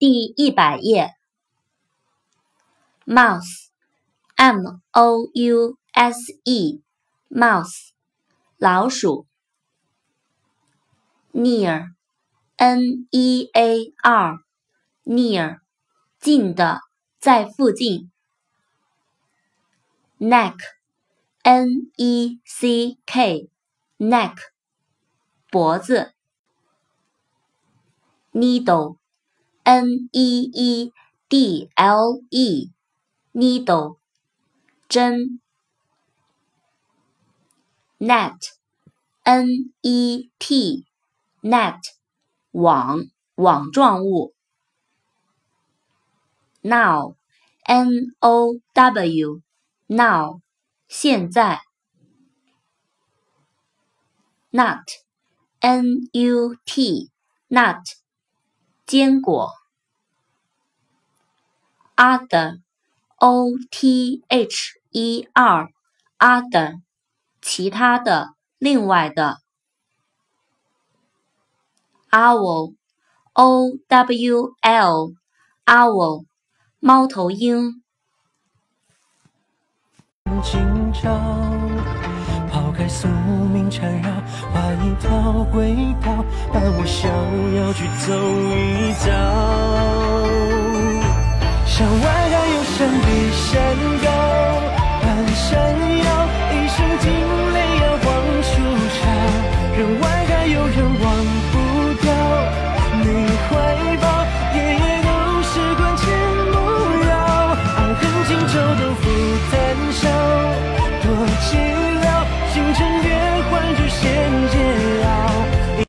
第一百页。mouse，m o u s e，mouse，老鼠。near，n e a r，near，近的，在附近。neck，n e c k，neck，脖子，needle。needle，n e e d l e，needle，针。net，n e t，net，网，网状物。now，n o w，now，现在。nut，n u t，nut。 坚果，other，o t h e r，other，其他的，另外的，owl，o w l，owl，猫头鹰。宿命缠绕，画一条轨道，伴我逍遥去走一遭。山外还有山比山高，